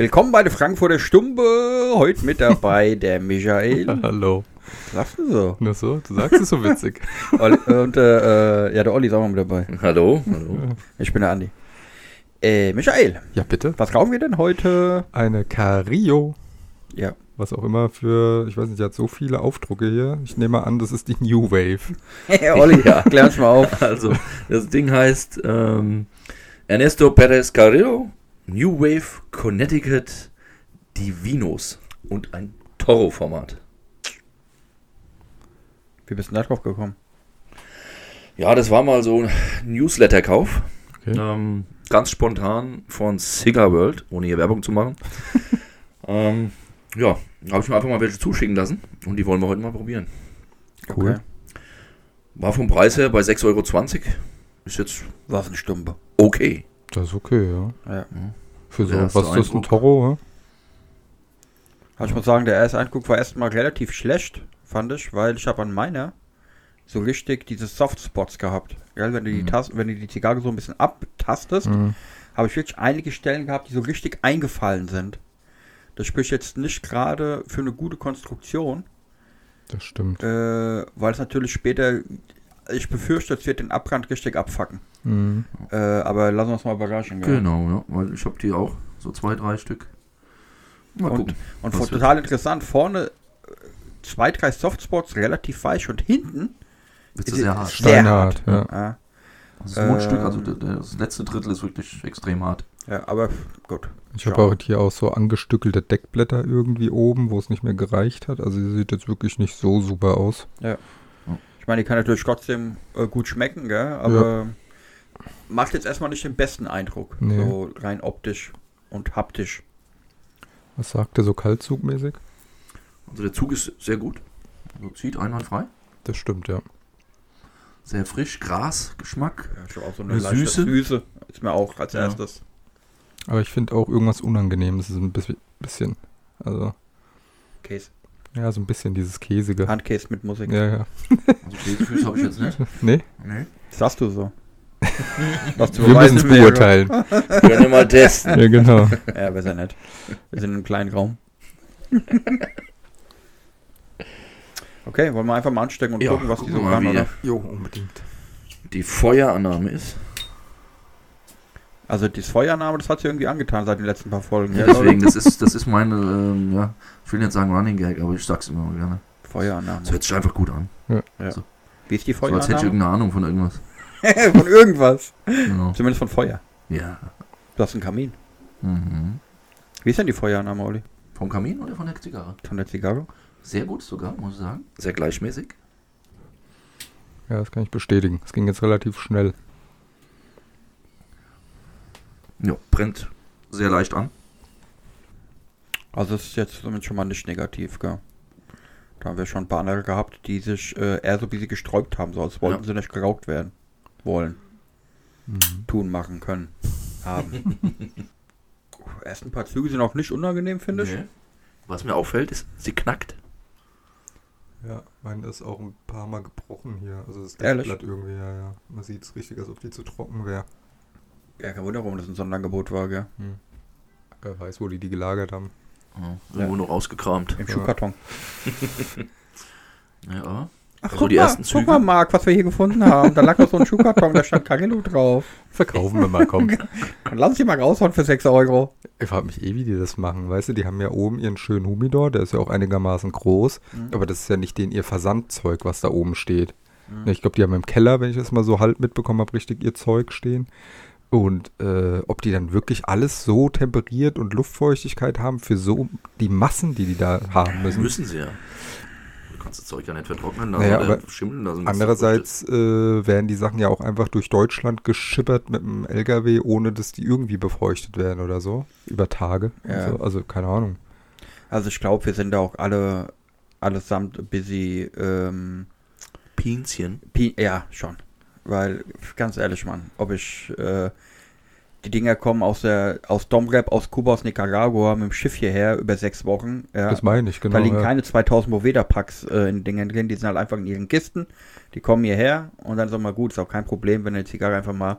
Willkommen bei der Frankfurter Stumpe. Heute mit dabei der Michael. Hallo. Sagst du so? Nur so? Du sagst es so witzig. Olli, und äh, ja, der Olli ist auch mal mit dabei. Hallo. Hallo. Ich bin der Andi. Äh, Michael, Ja, bitte. was rauchen wir denn heute? Eine Cario. Ja. Was auch immer für, ich weiß nicht, die hat so viele Aufdrucke hier. Ich nehme an, das ist die New Wave. Hey, Olli, Ja. klär uns mal auf. Also, das Ding heißt ähm, Ernesto Perez Carrillo, New Wave Connecticut Divinos und ein Toro-Format. Wie bist du da drauf gekommen? Ja, das war mal so ein Newsletter-Kauf. Okay. Ähm, ganz spontan von Cigar World, ohne hier Werbung zu machen. ähm, ja, habe ich mir einfach mal welche zuschicken lassen und die wollen wir heute mal probieren. Cool. Okay. War vom Preis her bei 6,20 Euro. Ist jetzt Was eine Stumpe. okay. Das ist okay, ja. Ja. Für so, was ist das, ein. Toro, Also ich muss sagen, der erste Eindruck war erstmal relativ schlecht, fand ich, weil ich habe an meiner so richtig diese Softspots gehabt. Gell, wenn du die Mhm. Tas wenn du die Zigarre so ein bisschen abtastest? Mhm. habe ich wirklich einige Stellen gehabt, die so richtig eingefallen sind. Das spricht jetzt nicht gerade für eine gute Konstruktion, Das stimmt. äh, weil es natürlich später, ich befürchte, es wird den Abbrand richtig abfacken. Mhm. Äh, aber lassen wir uns mal überraschen. gell? Genau, ja, weil ich habe die auch so zwei, drei Stück. Mal Und, gucken. und vor- total interessant, vorne äh, zwei, drei Softspots relativ weich und hinten ist sehr hart. sehr Steinhart, hart. ja. Ja, Das Mundstück, Ähm, also das letzte Drittel ist wirklich extrem hart. ja, aber gut. Ich habe Ja. auch hier auch so angestückelte Deckblätter irgendwie oben, wo es nicht mehr gereicht hat. Also sie sieht jetzt wirklich nicht so super aus. Ich meine, die kann natürlich trotzdem äh, gut schmecken, gell? aber macht jetzt erstmal nicht den besten Eindruck. Nee. So rein optisch und haptisch. Was sagt er so kaltzugmäßig? Also der Zug ist sehr gut. Also zieht einwandfrei. Das stimmt, ja. Sehr frisch, Gras, Geschmack. Ja, schon auch so Eine leichte Süße? Süße ist mir auch als Ja. erstes. Aber ich finde auch irgendwas Unangenehmes. ist ein bisschen, bisschen, also, Käse. Ja, so ein bisschen dieses Käsige. Handkäse mit Musik. Ja, ja. Also Käsefüße habe ich jetzt nicht. Nee, Nee. Das sagst du so. Was zu wir müssen es beurteilen. Können wir mal testen. ja, genau. Ja, besser nicht. Wir sind in einem kleinen Raum. Okay, wollen wir einfach mal anstecken und Ja, gucken, was die so wir wie- oder? Jo, unbedingt. Die Feuerannahme ist. Also das Feuername, das hat sie irgendwie angetan seit den letzten paar Folgen. Ja, deswegen, das ist, das ist meine, ähm, ja, ich will nicht sagen Running Gag, aber ich sag's immer mal gerne. Feuername. Das hört sich einfach gut an. Wie ist die So als hätte ich Feuername? irgendeine Ahnung von irgendwas. von irgendwas. Genau. Zumindest von Feuer. Ja. Du hast einen Kamin. Mhm. Wie ist denn die Feuername, Oli? Vom Kamin oder von der Zigarre? Von der Zigarre? Sehr gut sogar, muss ich sagen. Sehr gleichmäßig. Ja, das kann ich bestätigen. Es ging jetzt relativ schnell. Ja, brennt sehr leicht an. Also es ist jetzt zumindest schon mal nicht negativ, gell? Da haben wir schon ein paar andere gehabt, die sich äh, eher so wie sie gesträubt haben, so als wollten Ja. sie nicht geraucht werden. Wollen. Mhm. Tun, machen, können. Haben. Ersten paar Züge sind auch nicht unangenehm, finde ich. Nee. Was mir auffällt, ist, sie knackt. Ja, meine ist auch ein paar Mal gebrochen hier. Also das Ehrlich? Irgendwie, ja, ja. Man sieht es richtig, als ob die zu trocken wäre. Ja, kein Wunder, warum das ein Sonderangebot war, gell? Wer weiß, wo die die gelagert haben. Ja. Irgendwo noch rausgekramt. Im Ja. Schuhkarton. Ja. Ach, So guck die mal, ersten guck Züge. mal, Marc, was wir hier gefunden haben. Da lag noch so ein Schuhkarton, da stand Carillo drauf. Verkaufen wir mal, komm. Und lass dich mal raushauen für 6 Euro. Ich frage mich eh, wie die das machen. Weißt du, die haben ja oben ihren schönen Humidor, der ist ja auch einigermaßen groß. Mhm. Aber das ist ja nicht den ihr Versandzeug, was da oben steht. Mhm. Ich glaube, die haben im Keller, wenn ich das mal so halb mitbekommen habe, richtig ihr Zeug stehen. Und äh, ob die dann wirklich alles so temperiert und Luftfeuchtigkeit haben für so die Massen, die die da haben müssen. Müssen sie ja. Du kannst das Zeug ja nicht vertrocknen lassen Naja, oder aber schimmeln lassen. Andererseits äh, werden die Sachen ja auch einfach durch Deutschland geschippert mit einem LKW, ohne dass die irgendwie befeuchtet werden oder so. Über Tage. Ja. Also, also keine Ahnung. Also ich glaube, wir sind da auch alle allesamt busy. Ähm, Pinzchen. Pi ja, schon. Weil, ganz ehrlich, Mann, ob ich äh, die Dinger kommen aus der aus Domrep, aus Kuba, aus Nicaragua mit dem Schiff hierher über sechs Wochen. Ja. Das meine ich, genau. da liegen ja. keine 2000 Moveda-Packs äh, in Dingen drin, die sind halt einfach in ihren Kisten. Die kommen hierher und dann auch mal gut, ist auch kein Problem, wenn eine Zigarre einfach mal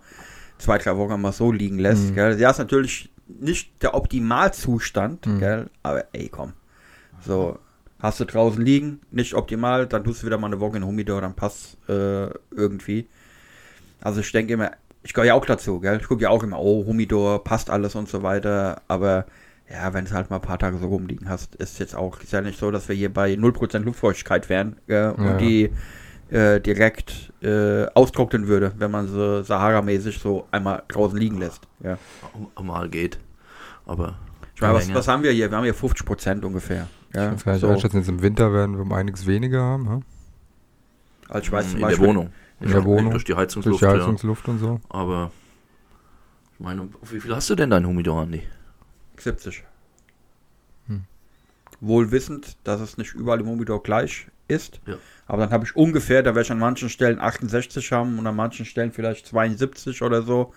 zwei, drei Wochen mal so liegen lässt. Mhm. Gell? Ja, ist natürlich nicht der Optimalzustand, Mhm. gell? Aber ey, komm. So, hast du draußen liegen, nicht optimal, dann tust du wieder mal eine Woche in Humidor, dann passt äh, irgendwie. Also ich denke immer, ich gehöre ja auch dazu, gell? Ich gucke ja auch immer, oh, Humidor, passt alles und so weiter, aber ja, wenn es halt mal ein paar Tage so rumliegen hast, ist jetzt auch, ist ja nicht so, dass wir hier bei 0% Luftfeuchtigkeit wären äh, und Ja. die äh, direkt äh, austrocknen würde, wenn man sie Sahara-mäßig so einmal draußen liegen lässt. Ja. Mal geht. Aber. Ich meine, was, was haben wir hier? Wir haben hier 50% ungefähr. Ja, Ich weiß gar nicht so. einschätzen, jetzt im Winter werden wir um einiges weniger haben, ja? Also ich weiß in zum der Beispiel, Wohnung. In der Wohnung. Durch die Durch Heizungsluft. die ja. Heizungsluft und so. Aber. Ich meine, wie viel hast du denn dein Humidor, Andi? 70. Hm. Wohl wissend, dass es nicht überall im Humidor gleich ist. Ja. Aber dann habe ich ungefähr, da werde ich an manchen Stellen 68 haben und an manchen Stellen vielleicht 72 oder so.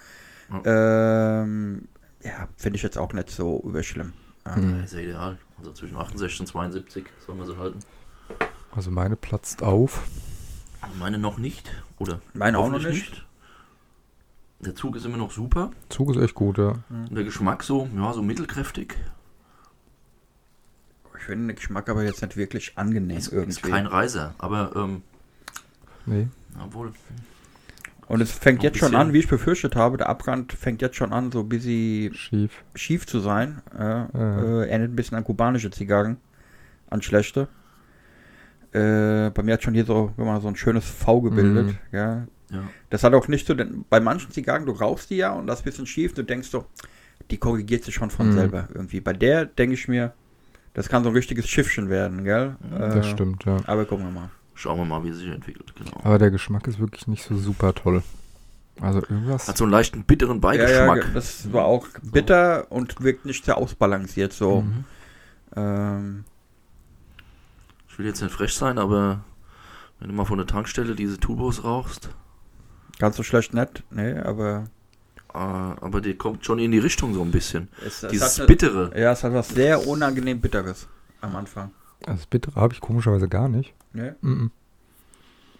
Ähm, ja, finde ich jetzt auch nicht so überschlimm. Ja. Hm. Ja, ist ja ideal. Also zwischen 68 und 72 soll man so halten. Also meine platzt auf. Meine noch nicht. Oder Meine auch noch hoffentlich nicht. Der Zug ist immer noch super. Zug ist echt gut, ja. Und der Geschmack so, ja, so mittelkräftig. Ich finde den Geschmack aber jetzt nicht wirklich angenehm Ist, ist irgendwie. kein Reiser, aber ähm, Nee. obwohl. Und es fängt jetzt schon an, wie ich befürchtet habe, der Abrand fängt jetzt schon an, so ein bisschen Schief. schief zu sein. Äh, Ja. äh, erinnert ein bisschen an kubanische Zigarren, an schlechte. Äh, bei mir hat schon hier so, mal, so ein schönes V gebildet. Mhm. Ja. Ja. Das hat auch nicht so, denn bei manchen Zigarren, du rauchst die ja und das ist ein bisschen schief, du denkst so, die korrigiert sich schon von Mhm. selber irgendwie. Bei der denke ich mir, das kann so ein richtiges Schiffchen werden, gell? Das Äh, stimmt, ja. Aber gucken wir mal. Schauen wir mal, wie es sich entwickelt. Genau. Aber der Geschmack ist wirklich nicht so super toll. Also irgendwas. Hat so einen leichten bitteren Ja, ja, Beigeschmack. ge- das war auch bitter und wirkt nicht sehr ausbalanciert so. Mhm. Ähm, Ich will jetzt nicht frech sein, aber wenn du mal von der Tankstelle diese Tubos rauchst, ganz so schlecht nicht, nee, aber äh, aber die kommt schon in die Richtung so ein bisschen. es, es Dieses eine- Bittere. Ja, es hat was sehr unangenehm Bitteres am Anfang. Also das Bittere habe ich komischerweise gar nicht. Ne? Mhm.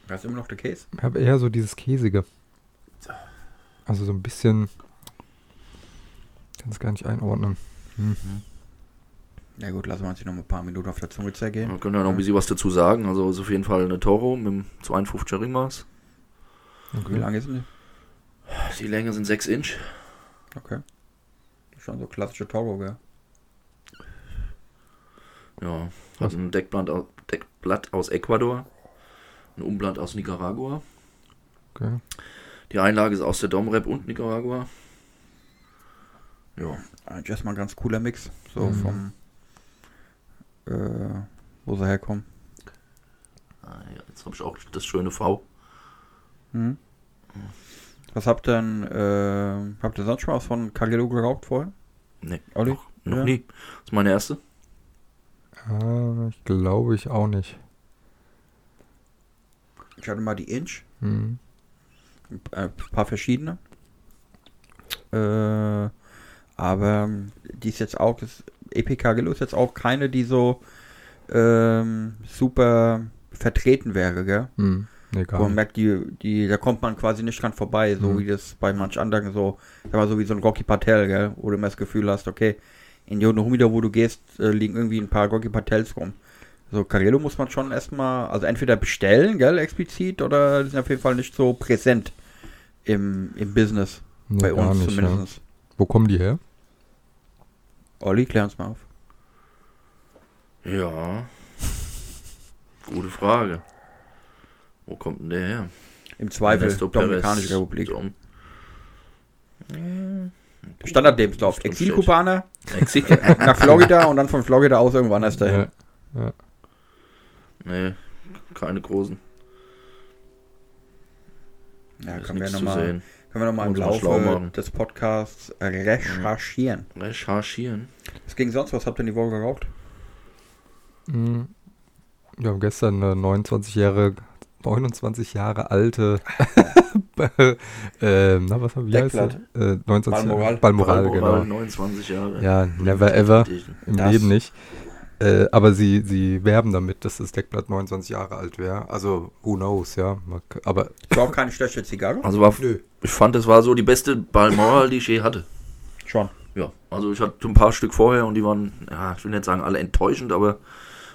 Das ist immer noch der Case. Ich habe eher so dieses Käsige. Also so ein bisschen. Kann es gar nicht einordnen. Hm. Ja gut, lassen wir uns hier noch ein paar Minuten auf der Zunge zergehen. Wir können ja noch ein bisschen was dazu sagen. Also ist auf jeden Fall eine Toro mit einem 52er Ringmaß. Wie lang ist denn Die Länge sind 6 Inch. die? Okay. Das ist schon so klassische Toro, gell? Ja, Was? hat ein Deckblatt, au- Deckblatt aus Ecuador, ein Umblatt aus Nicaragua. Okay. Die Einlage ist aus der Domrep und Nicaragua. Ja, Eigentlich erstmal ein ganz cooler Mix. So Mhm. vom, äh, wo sie herkommen. Ah, ja jetzt habe ich auch das schöne V. Mhm. Was habt ihr denn, äh, habt ihr sonst schon was von Carillo geraucht vorher? Nee, Olli? noch, noch Ja. nie. Das ist meine erste. Ah, ich glaube ich auch nicht. Ich hatte mal die Inch. Hm. ein paar verschiedene. Äh, aber die ist jetzt auch, das EP Carillo ist jetzt auch keine, die so ähm, super vertreten wäre, gell? Hm. Nee, gar man merkt, die, die, da kommt man quasi nicht dran vorbei, so Mhm. wie das bei manch anderen so, sag mal, so wie so ein Rocky Patel, gell? Wo du immer das Gefühl hast, okay, in Jono Humida, wo du gehst, äh, liegen irgendwie ein paar Rocky Patels rum. So, Carello muss man schon erstmal, also entweder bestellen, gell, explizit, oder sind auf jeden Fall nicht so präsent im, im Business. Nee, bei uns nicht, ja. zumindest. Wo kommen die her? Olli, klär uns mal auf. Ja. Gute Frage. Wo kommt denn der her? Im Zweifel, Ernesto Perez. Dominikanische Republik. Dom- Standardlebenslauf. Exilkubaner Exil. nach Florida und dann von Florida aus irgendwann erst dahin. Ja. nee, keine großen. Ja, Ist können wir nochmal sehen. Können wir noch mal im Laufe des Podcasts recherchieren. Recherchieren. Was ging sonst? Was habt ihr in die Woche geraucht? Hm. Wir haben gestern eine 29 Jahre, 29 Jahre alte, äh, na was haben wir heißt? Äh, 29 Balmoral. Jahre, Balmoral, Balmoral, genau. 29 Jahre. Ja, never ever, im Das- Leben nicht. Äh, aber sie, sie werben damit, dass das Deckblatt 29 Jahre alt wäre. Also, who knows, ja. Aber war auch keine schlechte Zigarre. Also war, ich fand, es war so die beste Balmoral, die ich je hatte. Schon. Ja, Also ich hatte ein paar Stück vorher und die waren, ja, ich will nicht sagen alle enttäuschend, aber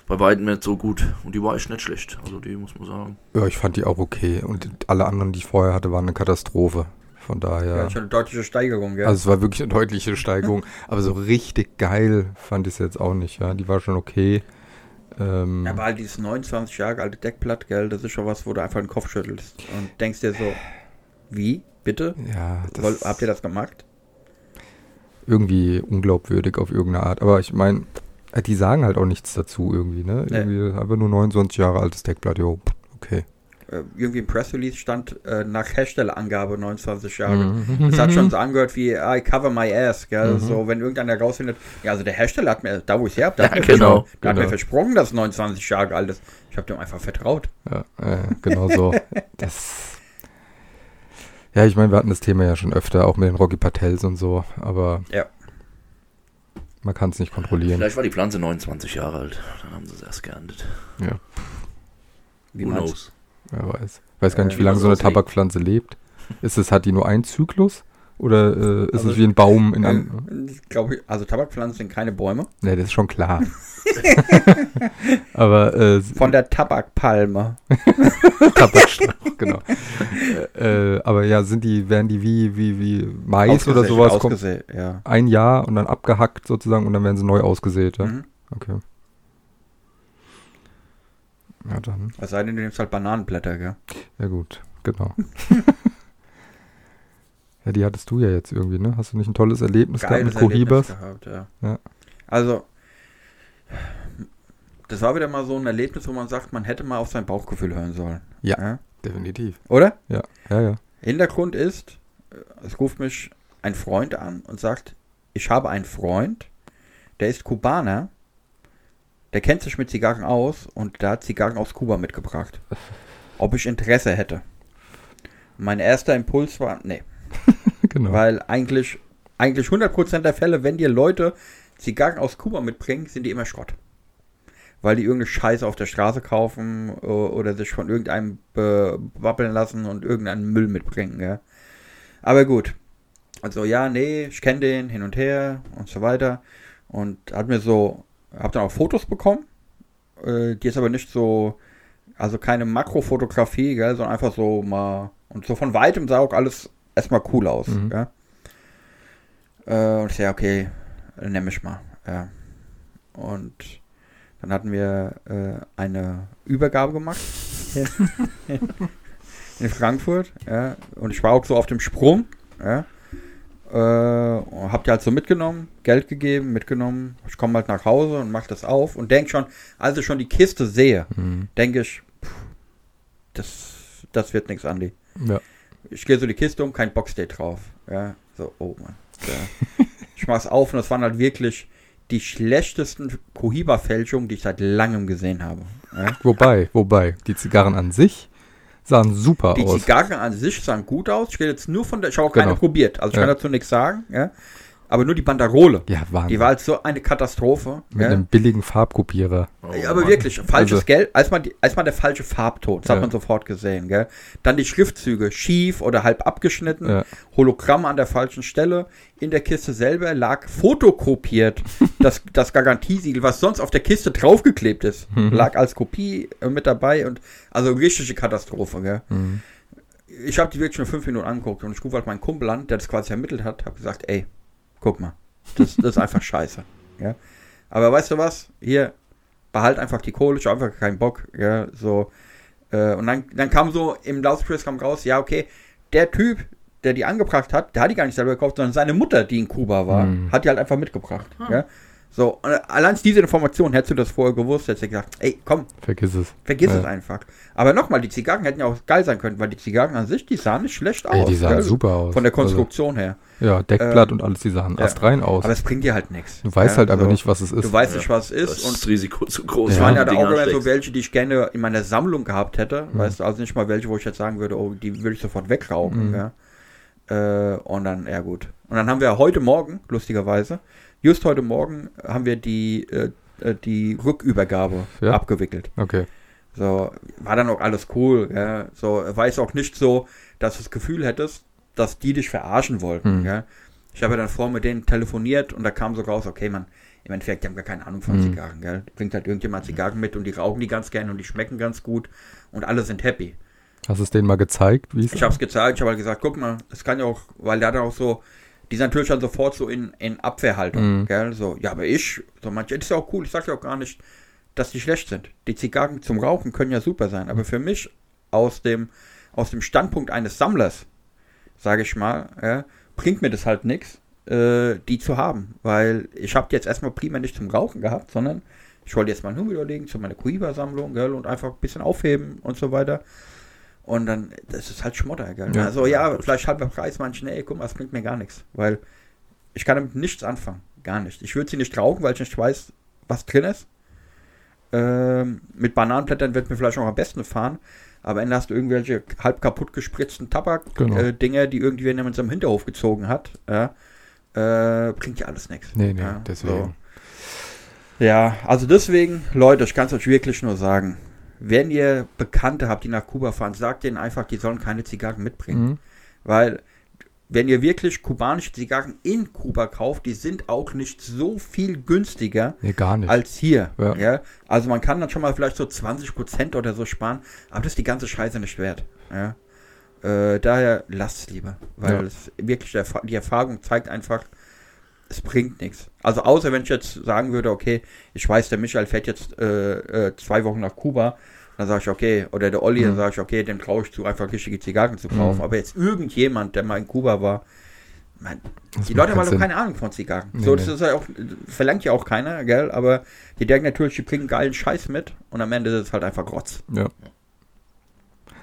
bei weitem nicht so gut. Und die war echt nicht schlecht. Also die muss man sagen. Ja, ich fand die auch okay. Und alle anderen, die ich vorher hatte, waren eine Katastrophe. Von Ja, daher. schon eine deutliche Steigerung, gell? Also es war wirklich eine deutliche Steigerung. aber so richtig geil fand ich es jetzt auch nicht, ja. Die war schon okay. Ähm, aber halt dieses 29 Jahre alte Deckblatt, gell, das ist schon was, wo du einfach den Kopf schüttelst und denkst dir so, wie, bitte? ja, das Habt ihr das gemacht? irgendwie unglaubwürdig auf irgendeine Art. Aber ich meine, die sagen halt auch nichts dazu irgendwie, ne? Nee. Irgendwie einfach nur 29 Jahre altes Deckblatt, jo, okay. Äh, irgendwie im Press Release stand äh, nach Herstellerangabe 29 Jahre. Mhm. Das hat schon so angehört wie I cover my ass, gell? Mhm. So, wenn irgendeiner rausfindet, ja, also der Hersteller hat mir, da wo ich her hab, der, Ja, hat, mir genau, versprochen, der hat mir genau. versprochen, dass es 29 Jahre alt ist. Ich habe dem einfach vertraut. Ja, äh, genau so. Das. Ja, ich meine, wir hatten das Thema ja schon öfter, auch mit den Rocky Patels und so, aber Ja. man kann es nicht kontrollieren. Vielleicht war die Pflanze 29 Jahre alt. Dann haben sie es erst geerntet. Wie Who meinst knows? Wer weiß. Ich weiß gar nicht, Äh, wie lange so eine. Tabakpflanze lebt. Ist es, hat die nur einen Zyklus? Oder äh, ist Also, es wie ein Baum in Äh, einem. ich glaube, also Tabakpflanzen sind keine Bäume. Ne, das ist schon klar. aber äh, Von der Tabakpalme. Tabakstrauch, genau. äh, äh, aber ja, sind die, werden die wie, wie, wie Mais oder Ausgesät, sowas? Kommt Ausgesät, ja. ein Jahr und dann abgehackt sozusagen und dann werden sie neu ausgesät, ja? Mhm. Okay. Ja, dann. Es sei denn, du nimmst halt Bananenblätter, gell? Ja, gut, genau. ja, die hattest du ja jetzt irgendwie, ne? Hast du nicht ein tolles Erlebnis gehabt mit Kohibas? gehabt, ja. Ja. Also, das war wieder mal so ein Erlebnis, wo man sagt, man hätte mal auf sein Bauchgefühl hören sollen. Ja. Definitiv. Oder? Ja, ja, ja. Hintergrund ist, es ruft mich ein Freund an und sagt, ich habe einen Freund, der ist Kubaner, der kennt sich mit Zigarren aus und der hat Zigarren aus Kuba mitgebracht. Ob ich Interesse hätte. Mein erster Impuls war, nee, genau. weil eigentlich, eigentlich 100% der Fälle, wenn dir Leute Zigarren aus Kuba mitbringen, sind die immer Schrott. Weil die irgendeine Scheiße auf der Straße kaufen äh, oder sich von irgendeinem bewappeln lassen und irgendeinen Müll mitbringen. Ja. Aber gut. Also ja, nee, ich kenne den hin und her und so weiter. Und hat mir so, hab dann auch Fotos bekommen. Äh, die ist aber nicht so, also keine Makrofotografie, gell, sondern einfach so mal, und so von weitem sah auch alles erstmal cool aus. Mhm. Ja. Äh, und ich sag, okay, nehme ich mal. Ja. Und dann hatten wir äh, eine Übergabe gemacht in Frankfurt. Ja. Und ich war auch so auf dem Sprung. Ja. Äh, hab die halt so mitgenommen, Geld gegeben, mitgenommen. Ich komme halt nach Hause und mach das auf und denk schon, als ich schon die Kiste sehe, Mhm. denke ich, pff, das, das wird nichts, Andi. Ja. Ich gehe so die Kiste um, kein Boxdate drauf. Ja, so, oh Mann. Ja. ich mach's auf und das waren halt wirklich die schlechtesten Cohiba-Fälschungen, die ich seit langem gesehen habe. Ja. Wobei, wobei, die Zigarren an sich sahen super Die aus. Zigarren an sich sahen gut aus. Ich rede jetzt nur von der, ich habe auch keine Genau. probiert, also ich Ja. kann dazu nichts sagen. Ja. Aber nur die Banderole. ja, Wahnsinn. Die war halt so eine Katastrophe. Mit ja. einem billigen Farbkopierer. Oh, Ja, aber Mann. wirklich, falsches Also- Geld, als man, die, als man der falsche Farbton, das Ja. hat man sofort gesehen, gell? Dann die Schriftzüge schief oder halb abgeschnitten, Ja. Hologramm an der falschen Stelle. In der Kiste selber lag fotokopiert das, das Garantiesiegel, was sonst auf der Kiste draufgeklebt ist, Mhm. lag als Kopie äh, mit dabei und also richtige Katastrophe, gell? Mhm. Ich habe die wirklich nur fünf Minuten angeguckt und ich rufe halt meinen Kumpel an, der das quasi ermittelt hat, habe gesagt, ey, guck mal, das, das ist einfach scheiße. Ja? Aber weißt du was? Hier, behalt einfach die Kohle, ich habe einfach keinen Bock. Ja, so. Äh, und dann, dann kam so im Lauspress kam raus, ja, okay, der Typ, der die angebracht hat, der hat die gar nicht selber gekauft, sondern seine Mutter, die in Kuba war, Mhm. hat die halt einfach mitgebracht. Ja? So, allein diese Information hättest du das vorher gewusst, hättest du gesagt, ey, komm, Vergiss es. vergiss Ja. es einfach. Aber nochmal, die Zigarren hätten ja auch geil sein können, weil die Zigarren an sich, die sahen nicht schlecht aus. Ey, die sahen gell? super aus. Von der Konstruktion her. Also, ja, Deckblatt Ähm, und alles, die sahen ja. astrein aus. Aber es bringt dir halt nichts. du weißt Ja, halt aber so. nicht, was es ist. Du weißt Ja. nicht, was es Das ist. ist Und das Risiko zu groß. es Ja. waren ja da auch immer so welche, die ich gerne in meiner Sammlung gehabt hätte. Mhm. Weißt du, also nicht mal welche, wo ich jetzt sagen würde, oh, die würde ich sofort wegrauchen. Mhm. Ja. Äh, und dann, ja gut. Und dann haben wir heute Morgen, lustigerweise, just heute Morgen haben wir die, äh, äh, die Rückübergabe Ja. abgewickelt. Okay. So, war dann auch alles cool, ja. So, war es auch nicht so, dass du das Gefühl hättest, dass die dich verarschen wollten, Mhm. ja. Ich habe ja dann vorher mit denen telefoniert und da kam so raus, okay, man, im Endeffekt, die haben gar keine Ahnung von Mhm. Zigarren, gell? Bringt halt irgendjemand Zigarren mit und die rauchen die ganz gerne und die schmecken ganz gut und alle sind happy. Hast du es denen mal gezeigt, wie es Ich habe es gezeigt, ich habe halt gesagt, guck mal, das kann ja auch, weil der hat auch so, die sind natürlich dann sofort so in, in Abwehrhaltung, Mhm. gell? So, ja, aber ich, so manche, das ist ja auch cool, ich sage ja auch gar nicht, dass die schlecht sind. Die Zigarren zum Rauchen können ja super sein, aber für mich aus dem, aus dem Standpunkt eines Sammlers, sage ich mal, ja, bringt mir das halt nichts, äh, die zu haben, weil ich habe die jetzt erstmal primär nicht zum Rauchen gehabt, sondern ich wollte jetzt mal einen Humidor legen zu meiner Coiba-Sammlung, gell, und einfach ein bisschen aufheben und so weiter. Und dann, das ist halt Schmotter, gell. Ja. Also ja, vielleicht halber Preis, manche, nee, guck mal, das bringt mir gar nichts, weil ich kann damit nichts anfangen, gar nicht. Ich würde sie nicht rauchen, weil ich nicht weiß, was drin ist. Ähm, mit Bananenblättern wird mir vielleicht auch am besten fahren, aber dann hast du irgendwelche halb kaputt gespritzten Tabak-Dinger, Genau. äh, die irgendwer in seinem Hinterhof gezogen hat. Ja, äh, bringt ja alles nichts. Nee, nee, ja, deswegen. so. Ja, also deswegen, Leute, ich kann es euch wirklich nur sagen, wenn ihr Bekannte habt, die nach Kuba fahren, sagt denen einfach, die sollen keine Zigarren mitbringen. Mhm. Weil, wenn ihr wirklich kubanische Zigarren in Kuba kauft, die sind auch nicht so viel günstiger Nee, als hier. Ja. Ja. Also man kann dann schon mal vielleicht so 20% oder so sparen, aber das ist die ganze Scheiße nicht wert. Ja. Äh, daher lasst es lieber. Weil Ja. es wirklich die Erfahrung zeigt einfach, es bringt nichts. Also außer wenn ich jetzt sagen würde, okay, ich weiß, der Michael fährt jetzt äh, äh, zwei Wochen nach Kuba, dann sage ich, okay, oder der Olli, dann Mhm. sage ich, okay, dem traue ich zu, einfach richtige Zigarren zu kaufen. Mhm. Aber jetzt irgendjemand, der mal in Kuba war, man, die Leute haben doch keine Ahnung von Zigarren. Nee, so, das nee. ist ja auch, verlangt ja auch keiner, gell? Aber die denken natürlich, die bringen geilen Scheiß mit und am Ende ist es halt einfach Rotz. Ja.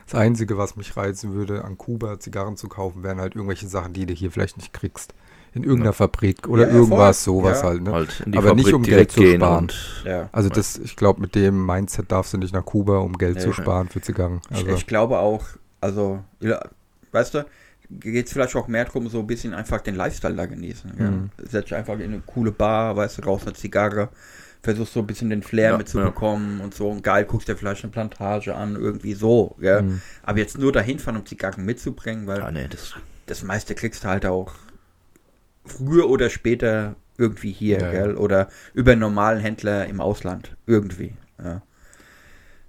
Das Einzige, was mich reizen würde, an Kuba Zigarren zu kaufen, wären halt irgendwelche Sachen, die du hier vielleicht nicht kriegst. In irgendeiner Fabrik oder Ja, irgendwas, voll. sowas Ja. halt. Ne? Halt Aber nicht, Fabrik um Geld zu sparen. und Ja. Also das, ich glaube, mit dem Mindset darfst du nicht nach Kuba, um Geld zu sparen für Zigarren. Also, Ich, ich glaube auch, also, weißt du, geht es vielleicht auch mehr darum, so ein bisschen einfach den Lifestyle da genießen. Ja? Mhm. Setz dich einfach in eine coole Bar, weißt du, raus eine Zigarre, versuchst so ein bisschen den Flair Ja, mitzubekommen und so und geil, guckst dir vielleicht eine Plantage an, irgendwie so, ja. Mhm. Aber jetzt nur dahin fahren, um Zigarren mitzubringen, weil ja, nee, das das meiste kriegst du halt auch früher oder später irgendwie hier, Ja, ja. gell? Oder über einen normalen Händler im Ausland. Irgendwie. Ja.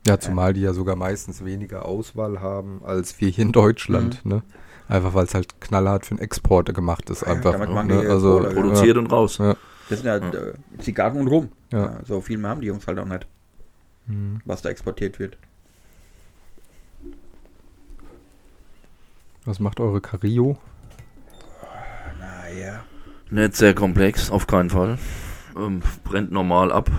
ja, zumal die ja sogar meistens weniger Auswahl haben als wir hier in Deutschland. Mhm. Ne? Einfach weil es halt knallhart für den Exporter gemacht ist. Ja, Einfach. damit ne? machen die Also, Kohle, ja. produziert und raus. Ja. Das sind ja äh, Zigarren und Rum. Ja. Ja, so viel mehr haben die Jungs halt auch nicht, Mhm. was da exportiert wird. Was macht eure Cario? Naja. Nicht sehr komplex, auf keinen Fall. Ähm, brennt normal ab.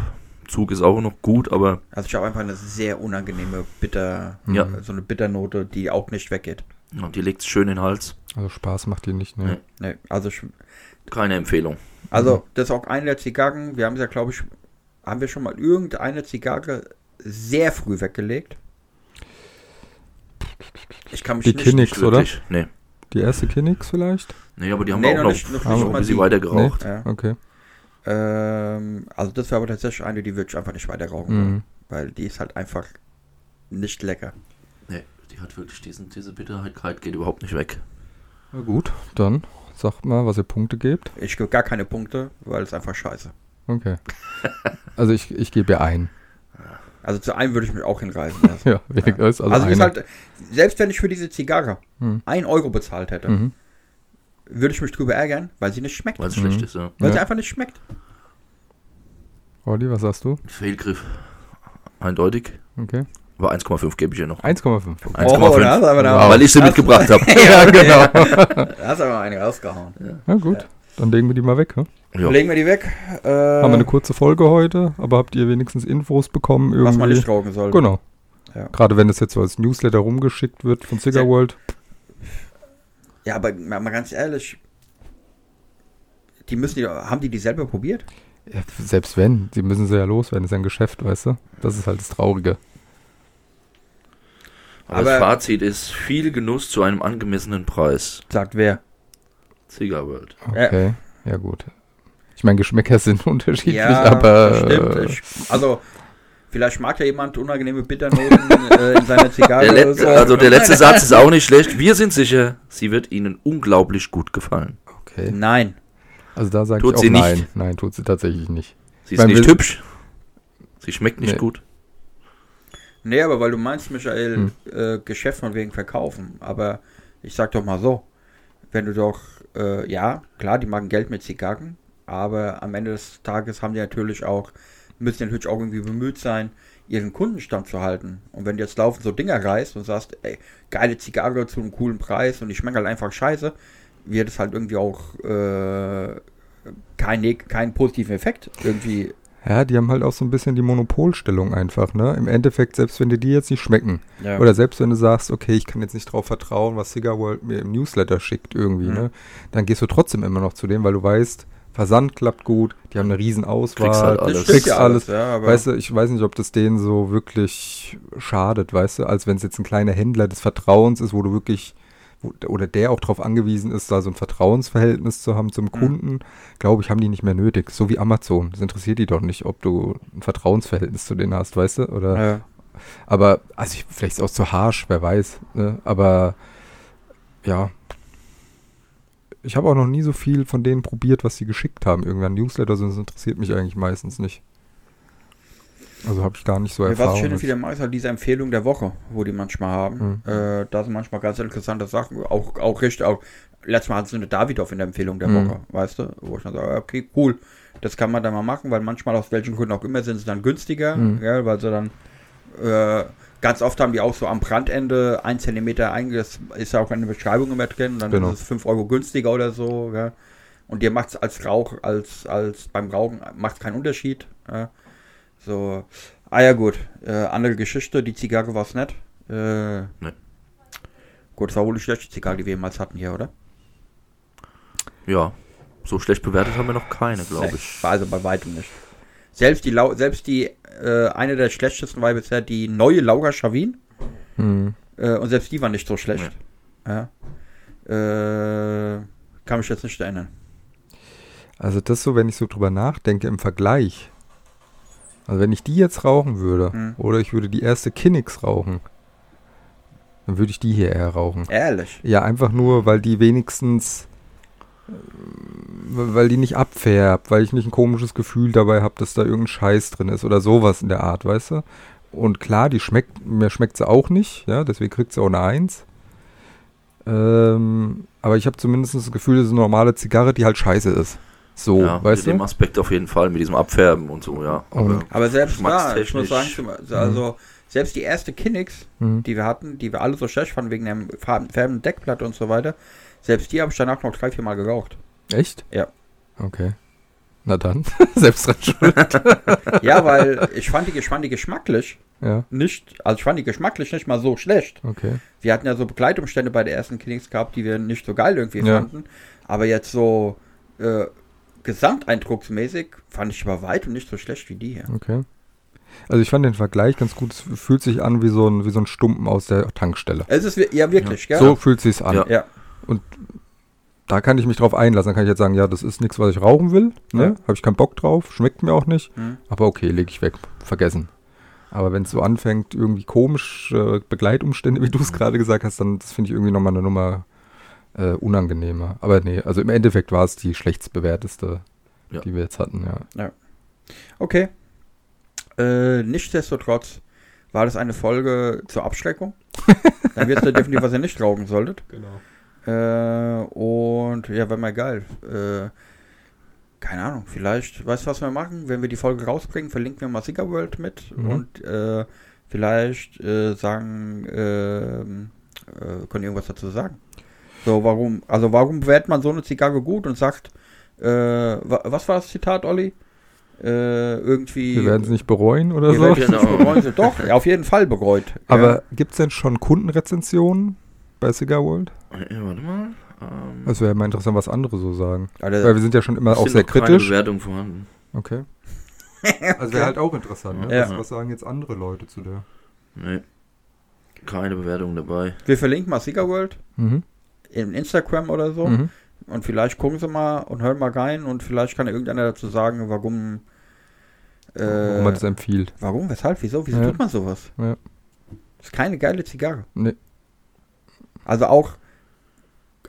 Zug ist auch noch gut, aber Also ich habe einfach eine sehr unangenehme Bitter, Ja. so eine Bitternote, die auch nicht weggeht. ja, die legt schön in den Hals. Also Spaß macht die nicht, ne? Nee. Nee, also ich, Keine Empfehlung. also das ist auch eine der Zigarren, wir haben ja glaube ich, haben wir schon mal irgendeine Zigarre sehr früh weggelegt? Ich kann mich Die nicht Kinnick. Nix, oder? Nee. Die erste Kinix vielleicht? Nee, aber die haben Nee, auch noch, nicht- noch nicht ein bisschen die. weiter geraucht. Ja. Okay. Ähm, also das wäre aber tatsächlich eine, die würde ich einfach nicht weiter rauchen Mhm. wollen, weil die ist halt einfach nicht lecker. Nee, die hat wirklich diesen, diese Bitterkeit geht überhaupt nicht weg. Na gut, dann sagt mal, was ihr Punkte gebt. Ich gebe gar keine Punkte, weil es einfach scheiße. Okay. Also ich, ich gebe ihr ein. Also zu einem würde ich mich auch hinreißen lassen. Ja, weniger ist Also, also, ist halt, selbst wenn ich für diese Zigarre Hm. ein Euro bezahlt hätte, Mhm. würde ich mich drüber ärgern, weil sie nicht schmeckt. Weil es Mhm. schlecht ist, ja. Weil sie Ja. einfach nicht schmeckt. Olli, was sagst du? Fehlgriff. Eindeutig. Okay. Aber 1,5 gebe ich ihr noch. 1,5. 1,5. da hast du aber, da, Wow. Weil ich sie mitgebracht habe. Ja, genau. da hast du aber eine rausgehauen. Na gut, dann legen wir die mal weg. Ne? Ja. Legen wir die weg. Äh, Haben wir eine kurze Folge heute, aber habt ihr wenigstens Infos bekommen? Irgendwie? was man nicht rauchen soll. Genau. Ja. Gerade wenn es jetzt so als Newsletter rumgeschickt wird von Cigar Sehr- World. Ja, aber mal, mal ganz ehrlich, die müssen die, haben die die selber probiert? Ja, selbst wenn, sie müssen sie ja loswerden, ist ja ein Geschäft, weißt du? Das ist halt das Traurige. Aber, das Aber- Fazit ist viel Genuss zu einem angemessenen Preis. Sagt wer? Cigar World. Okay, ja, gut. Ich meine, Geschmäcker sind unterschiedlich, Ja, aber stimmt. äh, Ich, also, vielleicht mag ja jemand unangenehme Bitternoten äh, in seiner Zigarre. Der so. also der letzte Satz ist auch nicht schlecht. Wir sind sicher, sie wird Ihnen unglaublich gut gefallen. Okay. Nein. Also da sage ich auch sie nicht. nein. Nein, tut sie tatsächlich nicht. Sie ist Weil nicht hübsch. Sie schmeckt nicht Nee. gut. Nee, aber weil du meinst, Michael, Hm. äh, Geschäft von wegen verkaufen. Aber ich sag doch mal so, wenn du doch, äh, ja, klar, die machen Geld mit Zigarren, aber am Ende des Tages haben die natürlich auch, müssen natürlich auch irgendwie bemüht sein, ihren Kundenstamm zu halten. Und wenn du jetzt laufend so Dinger reißt und sagst, ey, geile Zigarre zu einem coolen Preis und die schmecken halt einfach scheiße, wird es halt irgendwie auch äh, keinen keinen positiven Effekt irgendwie. Ja, die haben halt auch so ein bisschen die Monopolstellung einfach, ne? Im Endeffekt, selbst wenn dir die jetzt nicht schmecken, Ja. oder selbst wenn du sagst, okay, ich kann jetzt nicht drauf vertrauen, was Cigar World mir im Newsletter schickt irgendwie, Mhm. ne? Dann gehst du trotzdem immer noch zu dem, weil du weißt, Versand klappt gut, die haben eine riesen Auswahl, Kriegst halt alles. kriegst alles. alles, ja, aber Weißt du, ich weiß nicht, ob das denen so wirklich schadet, weißt du, als wenn es jetzt ein kleiner Händler des Vertrauens ist, wo du wirklich, wo, oder der auch darauf angewiesen ist, da so ein Vertrauensverhältnis zu haben zum Mhm. Kunden, glaube ich, haben die nicht mehr nötig. So wie Amazon. Das interessiert die doch nicht, ob du ein Vertrauensverhältnis zu denen hast, weißt du? Oder, ja. aber, also ich, vielleicht ist es auch zu harsch, wer weiß. Ne? Aber ja. Ich habe auch noch nie so viel von denen probiert, was sie geschickt haben. Irgendwann Newsletter, so, das interessiert mich eigentlich meistens nicht. Also habe ich gar nicht so Ja, was Erfahrung. und mit. wieder ist halt diese Empfehlung der Woche, wo die manchmal haben. Mhm. Äh, da sind manchmal ganz interessante Sachen, auch, auch richtig, auch letztes Mal hatten sie eine Davidoff in der Empfehlung der Mhm. Woche, weißt du, wo ich dann sage, okay, cool, das kann man dann mal machen, weil manchmal aus welchen Gründen auch immer sind sie dann günstiger, Mhm. ja, weil sie dann äh, ganz oft haben die auch so am Brandende ein Zentimeter einges, ist ja auch eine Beschreibung immer drin, dann Genau. ist es 5 Euro günstiger oder so, ja. Und dir macht es als Rauch, als, als beim Rauchen macht es keinen Unterschied. Ja. So, ah ja gut, äh, andere Geschichte, die Zigarre war es nicht. Äh, Nee. Gut, das war wohl die schlechteste Zigarre, die wir jemals hatten hier, oder? Ja. So schlecht bewertet haben wir noch keine, glaube ich. War also bei weitem nicht. Selbst die, Lau selbst die, äh, eine der schlechtesten war bisher die neue Laura Chavin. Hm. Äh, und selbst die war nicht so schlecht. Ja. Äh, kann mich jetzt nicht erinnern. Also das so, wenn ich so drüber nachdenke im Vergleich. Also wenn ich die jetzt rauchen würde, Mhm. oder ich würde die erste Kinnix rauchen, dann würde ich die hier eher rauchen. Ehrlich. Ja, einfach nur, weil die wenigstens, äh, weil die nicht abfärbt, weil ich nicht ein komisches Gefühl dabei habe, dass da irgendein Scheiß drin ist oder sowas in der Art, weißt du? Und klar, die schmeckt, mir schmeckt sie auch nicht, ja, deswegen kriegt sie auch eine Eins. Ähm, aber ich habe zumindest das Gefühl, das ist eine normale Zigarre, die halt scheiße ist. So, ja, weißt mit dem du? Aspekt auf jeden Fall, mit diesem Abfärben und so, ja. Und- Aber selbst da, ich muss sagen, Geschmackstechnisch. also selbst die erste Kinnix, Mhm. die wir hatten, die wir alle so schlecht fanden wegen dem farben- färbenden Deckblatt und so weiter, selbst die habe ich danach noch drei, vier Mal geraucht. Echt? Ja. Okay. Na dann, selbst dran schuld. Ja, weil ich fand die, ich fand die geschmacklich ja, nicht, also ich fand die geschmacklich nicht mal so schlecht. okay. Wir hatten ja so Begleitumstände bei der ersten Kinnix gehabt, die wir nicht so geil irgendwie Ja. fanden. Aber jetzt so äh, gesamteindrucksmäßig fand ich bei weitem nicht so schlecht wie die hier. Okay. Also ich fand den Vergleich ganz gut. Es fühlt sich an wie so ein, wie so ein Stumpen aus der Tankstelle. Es ist ja wirklich, gell? So fühlt sich's an. Ja. Ja. Da kann ich mich drauf einlassen. Dann kann ich jetzt sagen, ja, das ist nichts, was ich rauchen will. Ne? Ja. Habe ich keinen Bock drauf. Schmeckt mir auch nicht. Hm. Aber okay, lege ich weg. Vergessen. Aber wenn es so anfängt, irgendwie komisch, äh, Begleitumstände, wie du es gerade gesagt hast, dann das finde ich irgendwie nochmal eine Nummer äh, unangenehmer. Aber nee, also im Endeffekt war es die schlechtst bewerteste, Ja. die wir jetzt hatten, ja. Okay. Äh, nichtsdestotrotz war das eine Folge zur Abschreckung. Dann wisst ihr definitiv, was ihr nicht rauchen solltet. Genau. Äh, und ja, wäre mal geil. Äh, keine Ahnung, vielleicht, weißt du, was wir machen? Wenn wir die Folge rausbringen, verlinken wir mal Cigar World mit Mhm. und äh, vielleicht äh, sagen, ähm, äh, können irgendwas dazu sagen. So, warum, also warum bewertet man so eine Zigarre gut und sagt, äh, wa was war das Zitat, Olli? Äh, irgendwie. Wir werden es nicht bereuen oder Wir so. es Genau. bereuen. Doch, ja, auf jeden Fall bereut. Aber gibt es denn schon Kundenrezensionen bei Cigar World? Ja, warte mal. Ähm, Das wäre mal interessant, was andere so sagen. ja. Weil Also, wir sind ja schon immer es auch sehr noch keine kritisch. Bewertung vorhanden. Okay. Also wäre halt auch interessant, ne? Ja. Was, was sagen jetzt andere Leute zu der? Nee. Keine Bewertung dabei. wir verlinken mal Cigar World Mhm. In Instagram oder so. Mhm. Und vielleicht gucken sie mal und hören mal rein und vielleicht kann ja irgendeiner dazu sagen, warum. Äh, Warum man das empfiehlt. warum, weshalb, wieso, wieso Ja. tut man sowas? Ja. Das ist keine geile Zigarre. Nee. Also auch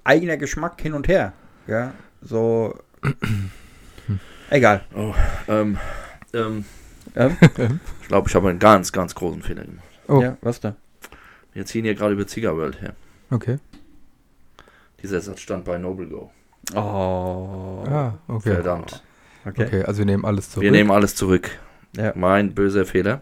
eigener Geschmack hin und her. Ja. So. Egal. Oh, ähm, ähm, Ähm? ich glaube, ich habe einen ganz, ganz großen Fehler gemacht. Oh. Ja, was da? Wir ziehen hier gerade über Cigar World her. Okay. Dieser Satz stand bei Noble Go. Oh. Ah, okay. Verdammt. Okay. Okay, also wir nehmen alles zurück. Wir nehmen alles zurück. Ja. Mein böser Fehler.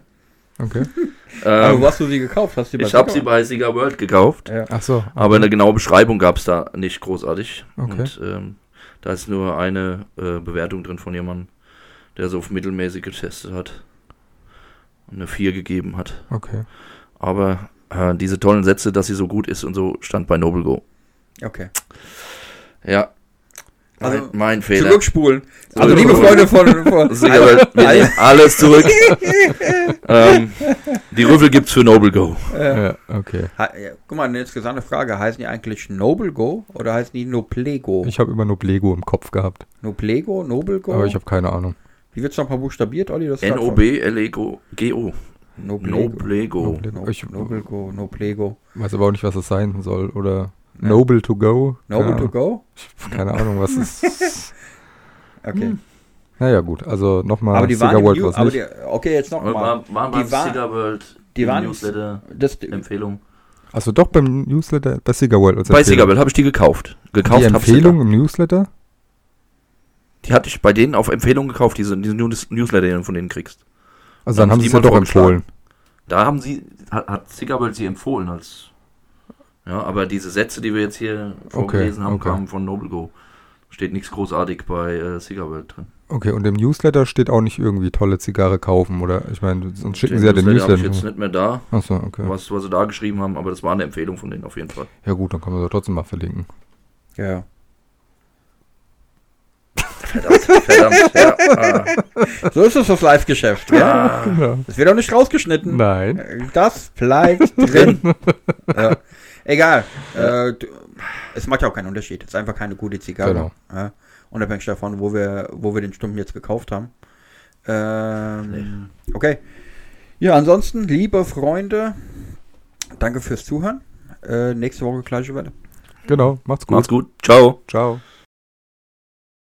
Okay. Aber Ähm, wo hast du sie gekauft? Hast du die ich habe sie bei Cigar World gekauft, Ja. Ach so. aber eine genaue Beschreibung gab es da nicht großartig. Okay. Und ähm, da ist nur eine äh, Bewertung drin von jemandem, der so auf mittelmäßig getestet hat. Und eine 4 gegeben hat. Okay. Aber äh, diese tollen Sätze, dass sie so gut ist und so, stand bei Noble Go. Okay. Ja. Also, mein, mein Fehler. Zurückspulen. Also, Zurückspulen. liebe Freunde von. von World, wir nehmen alles zurück. ähm, die Rüffel gibt's für Noble Go. Ja, okay. Ha- ja, guck mal, eine interessante Frage. Heißen die eigentlich Noble Go oder heißen die Noplego? Ich habe immer nur Lego im Kopf gehabt, Noplego, Noble Go? aber ich habe keine Ahnung. Wie wird es noch ein paar buchstabiert, Olli? Das ist N-O-B-L-E-G-O. Noblego. Noblego. Noblego. No, Ich Noble Go, Noplego. weiß aber auch nicht, was das sein soll. Oder Ja. Noble to go. Noble ja, to go? Keine Ahnung, was ist. Okay. naja, gut. Also nochmal aber die Cigar waren World New, was aber die, okay, jetzt nochmal. Waren, waren Die beim war- Cigar World die waren- Newsletter Das, Empfehlung. Achso, doch beim Newsletter bei Cigar World. als Bei Empfehlung. Cigar World habe ich die gekauft. Gekauft Die Empfehlung im Newsletter? Die hatte ich bei denen auf Empfehlung gekauft, diese, diese News- Newsletter, die du von denen kriegst. Also dann Haben haben sie sie es ja mal doch empfohlen. Da haben sie, hat, hat Cigar World sie empfohlen als. Ja, aber diese Sätze, die wir jetzt hier vorgelesen haben, okay. kamen von Noble Go. Steht nichts großartig bei äh, Cigar World drin. Okay, und im Newsletter steht auch nicht irgendwie tolle Zigarre kaufen oder ich meine, sonst schicken Den sie ja den Newsletter ich jetzt nicht mehr da, Achso, okay. was, was sie da geschrieben haben, aber das war eine Empfehlung von denen auf jeden Fall. Ja gut, dann kann man das trotzdem mal verlinken. ja. Verdammt, verdammt, ja. Ah, So ist es das Live-Geschäft, ja? Ja. Das wird auch nicht rausgeschnitten. Nein. Das bleibt drin. ja. Egal. Äh, du- es macht ja auch keinen Unterschied. Es ist einfach keine gute Zigarre. Genau. Ja. Unabhängig davon, wo wir, wo wir den Stunden jetzt gekauft haben. Ähm, Okay. Ja, ansonsten, liebe Freunde, danke fürs Zuhören. Äh, nächste Woche gleiche Welle. Genau, macht's gut. Macht's gut. Ciao. Ciao.